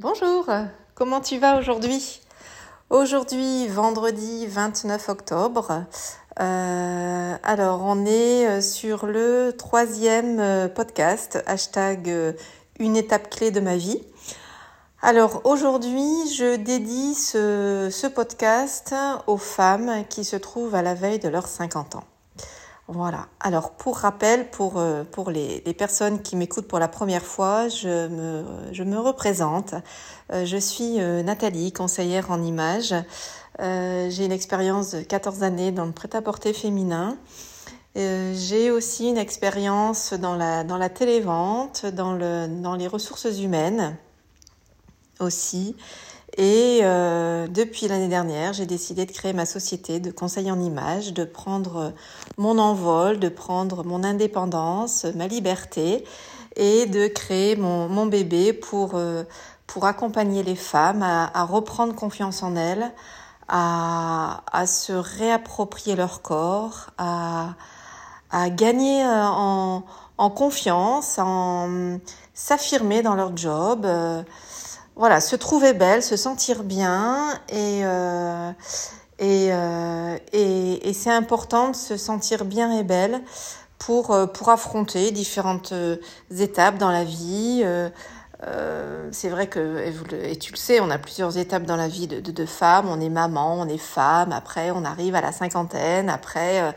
Bonjour, comment tu vas aujourd'hui? Aujourd'hui, vendredi 29 octobre. Euh, alors, on est euh, sur le troisième euh, podcast, hashtag une étape clé de ma vie. Alors, aujourd'hui, je dédie ce, ce podcast aux femmes qui se trouvent à la veille de leurs 50 ans. Voilà. Alors, pour rappel, pour, pour les, personnes qui m'écoutent pour la première fois, je me, représente. Euh, je suis euh, Nathalie, conseillère en images. Euh, j'ai une expérience de 14 années dans le prêt-à-porter féminin. J'ai aussi une expérience dans la, dans la télévente, dans, dans les ressources humaines aussi. Et euh, depuis l'année dernière, j'ai décidé de créer ma société de conseil en images, de prendre mon envol, de prendre mon indépendance, ma liberté et de créer mon, mon bébé pour, euh, pour accompagner les femmes à, reprendre confiance en elles, à, à, se réapproprier leur corps, à, à gagner euh, en, en confiance, en s'affirmer dans leur job. Euh, voilà, se trouver belle, se sentir bien et euh, euh, et, et c'est important de se sentir bien et belle pour pour affronter différentes étapes dans la vie. Euh, c'est vrai que, et, tu le sais, on a plusieurs étapes dans la vie de, de, femmes. On est maman, on est femme, après on arrive à la cinquantaine, après euh,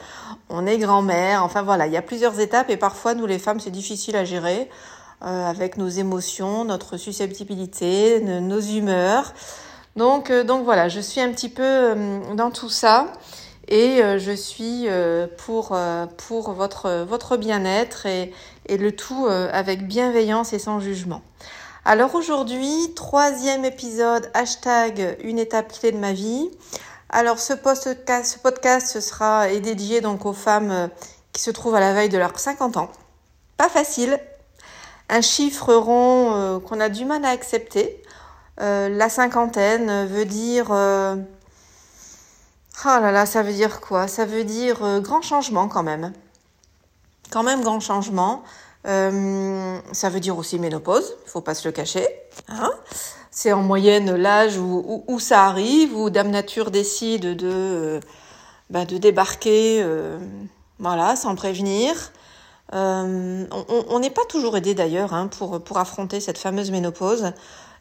on est grand-mère. Enfin voilà, il y a plusieurs étapes et parfois nous les femmes c'est difficile à gérer euh, avec nos émotions, notre susceptibilité, nos humeurs. Donc, euh, donc voilà, je suis un petit peu dans tout ça et je suis pour, pour votre, votre bien-être et, le tout avec bienveillance et sans jugement. Alors aujourd'hui, troisième épisode, hashtag une étape clé de ma vie. Alors ce podcast, ce sera est dédié donc aux femmes euh, qui se trouvent à la veille de leurs 50 ans. Pas facile. Un chiffre rond euh, qu'on a du mal à accepter. Euh, la cinquantaine veut dire... Euh... Oh là là, ça veut dire quoi? Ça veut dire grand changement quand même. Quand même grand changement. Euh, ça veut dire aussi ménopause, il faut pas se le cacher. Hein c'est en moyenne l'âge où, ça arrive, où Dame Nature décide de, euh, bah, de débarquer, euh, voilà, sans prévenir. Euh, on n'est pas toujours aidé d'ailleurs hein, pour, pour affronter cette fameuse ménopause.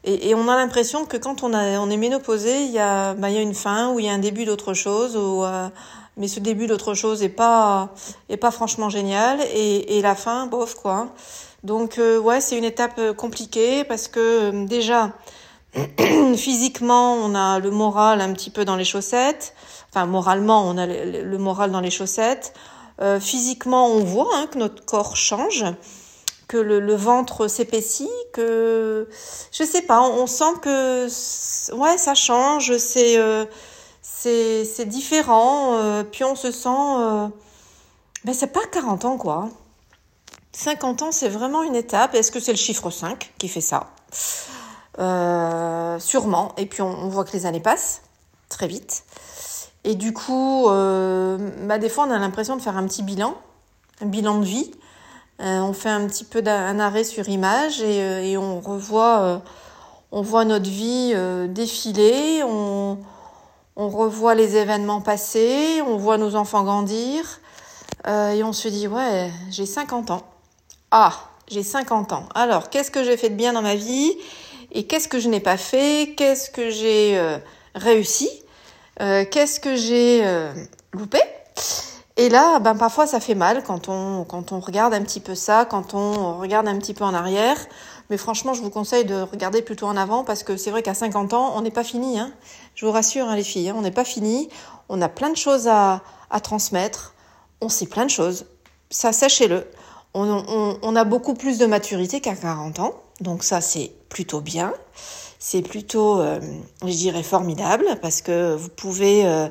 Et, et on a l'impression que quand on, a, on est ménopausé, il y, a, bah, y a une fin ou il y a un début d'autre chose. Ou, euh, mais ce début d'autre chose est pas est pas franchement génial et, et la fin bof quoi. Donc euh, ouais c'est une étape euh, compliquée parce que euh, déjà physiquement on a le moral un petit peu dans les chaussettes. Enfin moralement on a le, moral dans les chaussettes. Euh, physiquement on voit hein, que notre corps change que le, ventre s'épaissit, que je sais pas, on, sent que ouais ça change, c'est euh, c'est différent, euh, puis on se sent... Ben c'est pas 40 ans quoi. 50 ans c'est vraiment une étape. Est-ce que c'est le chiffre 5 qui fait ça? Sûrement. Et puis on, voit que les années passent très vite. Et du coup, euh, bah des fois on a l'impression de faire un petit bilan, un bilan de vie. Euh, on fait un petit peu d'un arrêt sur image et, euh, on revoit, on voit notre vie défiler. On, on revoit les événements passés, on voit nos enfants grandir, et on se dit, ouais, j'ai 50 ans. Ah, j'ai 50 ans. Alors, qu'est-ce que j'ai fait de bien dans ma vie? Et qu'est-ce que je n'ai pas fait? Qu'est-ce que j'ai réussi? Euh, Qu'est-ce que j'ai euh, loupé? Et là, ben parfois ça fait mal quand on quand on regarde un petit peu ça, quand on regarde un petit peu en arrière. Mais franchement, je vous conseille de regarder plutôt en avant parce que c'est vrai qu'à 50 ans, on n'est pas fini. Hein. Je vous rassure, hein, les filles, hein, on n'est pas fini. On a plein de choses à, à transmettre. On sait plein de choses. Ça, sachez-le. On, on, on, a beaucoup plus de maturité qu'à 40 ans. Donc ça, c'est plutôt bien. C'est plutôt, euh, je dirais, formidable parce que vous pouvez... Euh,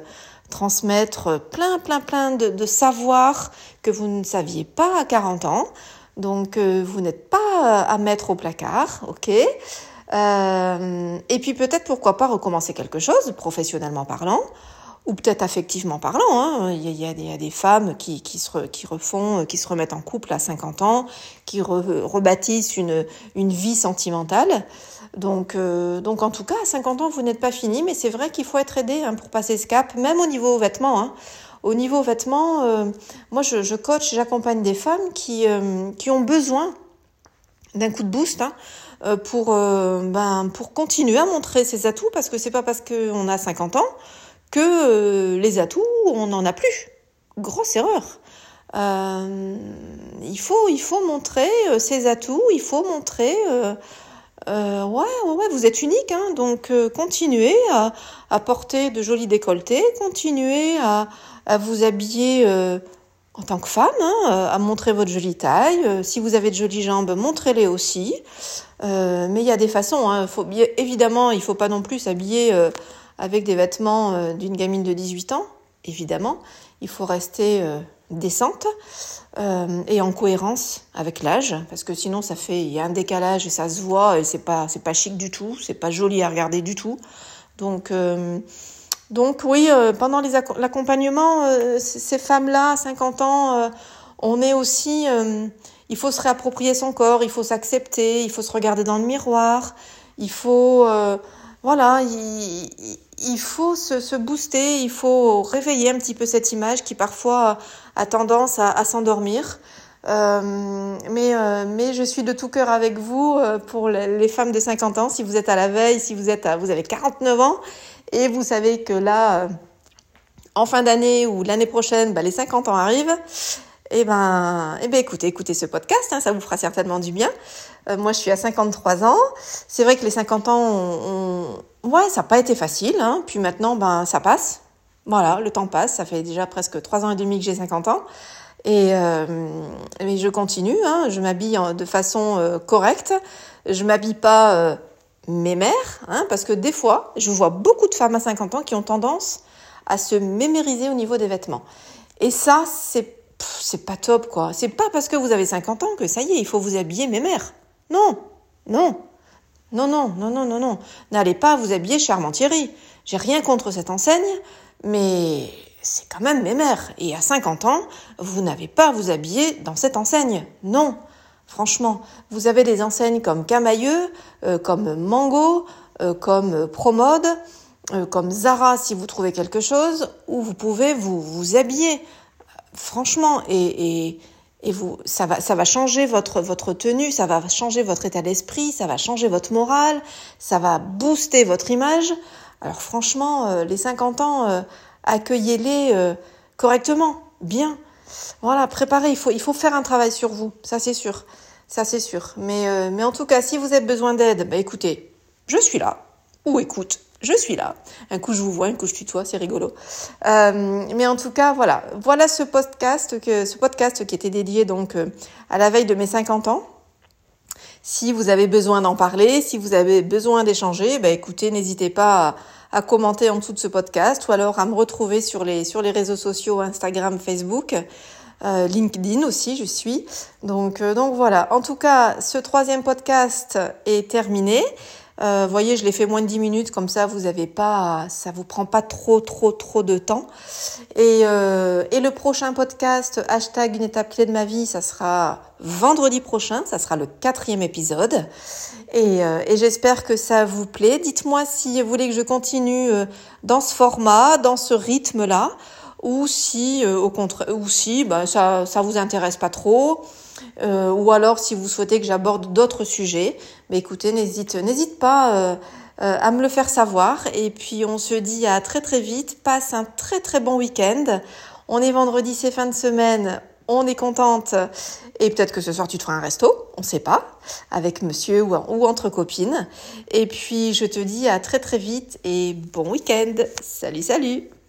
transmettre plein, plein, plein de, de savoirs que vous ne saviez pas à 40 ans. Donc, euh, vous n'êtes pas à mettre au placard, ok euh, Et puis peut-être, pourquoi pas, recommencer quelque chose, professionnellement parlant, ou peut-être affectivement parlant. Hein. Il, y a, il, y a, des femmes qui, qui, se, qui refont, qui se remettent en couple à 50 ans, qui rebâtissent une, une vie sentimentale. Donc, euh, donc en tout cas, à 50 ans, vous n'êtes pas fini, mais c'est vrai qu'il faut être aidé hein, pour passer ce cap, même au niveau vêtements. Hein. Au niveau vêtements, euh, moi je, je coach, j'accompagne des femmes qui, euh, qui ont besoin d'un coup de boost hein, pour, ben, pour continuer à montrer ses atouts, parce que c'est pas parce qu'on a 50 ans que les atouts, on n'en a plus. Grosse erreur. il, faut, il faut montrer ses atouts, il faut montrer euh, ouais, vous êtes unique, hein, donc euh, continuez à, porter de jolis décolletés, continuez à, vous habiller euh, en tant que femme, hein, à montrer votre jolie taille. Si vous avez de jolies jambes, montrez-les aussi. mais il y a des façons. Hein, évidemment, il faut pas non plus s'habiller avec des vêtements d'une gamine de 18 ans. Évidemment, il faut rester décente euh, et en cohérence avec l'âge, parce que sinon ça fait il y a un décalage et ça se voit et c'est pas c'est pas chic du tout, c'est pas joli à regarder du tout. Donc euh, donc oui, euh, pendant l'accompagnement, euh, ces femmes-là, 50 ans, on est aussi, il faut se réapproprier son corps, il faut s'accepter, il faut se regarder dans le miroir, il faut voilà, il, faut se, booster, il faut réveiller un petit peu cette image qui parfois a tendance à, s'endormir. Euh, mais, euh, mais je suis de tout cœur avec vous euh, pour les, femmes de 50 ans. Si vous êtes à la veille, si vous êtes à, vous avez 49 ans et vous savez que là, en fin d'année ou l'année prochaine, bah, les 50 ans arrivent, eh ben, eh ben écoutez, écoutez ce podcast, hein, ça vous fera certainement du bien. Euh, moi, je suis à 53 ans. C'est vrai que les 50 ans, on, ça n'a pas été facile. Hein. Puis maintenant, ben, ça passe. Voilà, le temps passe. Ça fait déjà presque 3 ans et demi que j'ai 50 ans. Et euh, je continue. Hein. Je m'habille de façon euh, correcte. Je m'habille pas mémère, parce que des fois, je vois beaucoup de femmes à 50 ans qui ont tendance à se mémériser au niveau des vêtements. Et ça, c'est c'est pas top, quoi. C'est pas parce que vous avez 50 ans que ça y est, il faut vous habiller mémère. Non, non, non, non, non, non, non, non. N'allez pas vous habiller chez Armentieri. J'ai rien contre cette enseigne, mais c'est quand même mémère. Et à 50 ans, vous n'avez pas à vous habiller dans cette enseigne. Non. Franchement, vous avez des enseignes comme Camailleux, euh, comme Mango, euh, comme Promode, euh, comme Zara si vous trouvez quelque chose, où vous pouvez vous, vous habiller franchement, et, vous, ça va, changer votre, tenue, ça va changer votre état d'esprit, ça va changer votre morale, ça va booster votre image. Alors franchement, euh, les 50 ans, euh, accueillez-les euh, correctement, bien. Voilà, préparez, il faut, il faut faire un travail sur vous, ça c'est sûr. Ça c'est sûr. Mais, mais en tout cas, si vous avez besoin d'aide, bah écoutez, je suis là. Ou écoute, je suis là. Un coup je vous vois, un coup je tutoie, c'est rigolo. Euh, mais en tout cas, voilà, voilà ce podcast que ce podcast qui était dédié donc euh, à la veille de mes 50 ans. Si vous avez besoin d'en parler, si vous avez besoin d'échanger, bah écoutez, n'hésitez pas à, commenter en dessous de ce podcast ou alors à me retrouver sur les sur les réseaux sociaux Instagram, Facebook. Euh, LinkedIn aussi, je suis. Donc, donc voilà. En tout cas, ce troisième podcast est terminé. Euh, voyez, je l'ai fait moins de 10 minutes, comme ça vous avez pas, ça vous prend pas trop, trop, trop de temps. Et, euh, et le prochain podcast, hashtag une étape clé de ma vie, ça sera vendredi prochain, ça sera le quatrième épisode. Et, euh, et j'espère que ça vous plaît. Dites-moi si vous voulez que je continue euh, dans ce format, dans ce rythme-là, ou si, euh, au contraire, ou si bah, ça, ça vous intéresse pas trop. Euh, ou alors si vous souhaitez que j'aborde d'autres sujets, mais écoutez, n'hésite, n'hésite pas euh, euh, à me le faire savoir. Et puis on se dit à très très vite. Passe un très très bon week-end. On est vendredi, c'est fin de semaine. On est contente. Et peut-être que ce soir tu te feras un resto, on sait pas, avec monsieur ou entre copines. Et puis je te dis à très très vite et bon week-end. Salut, salut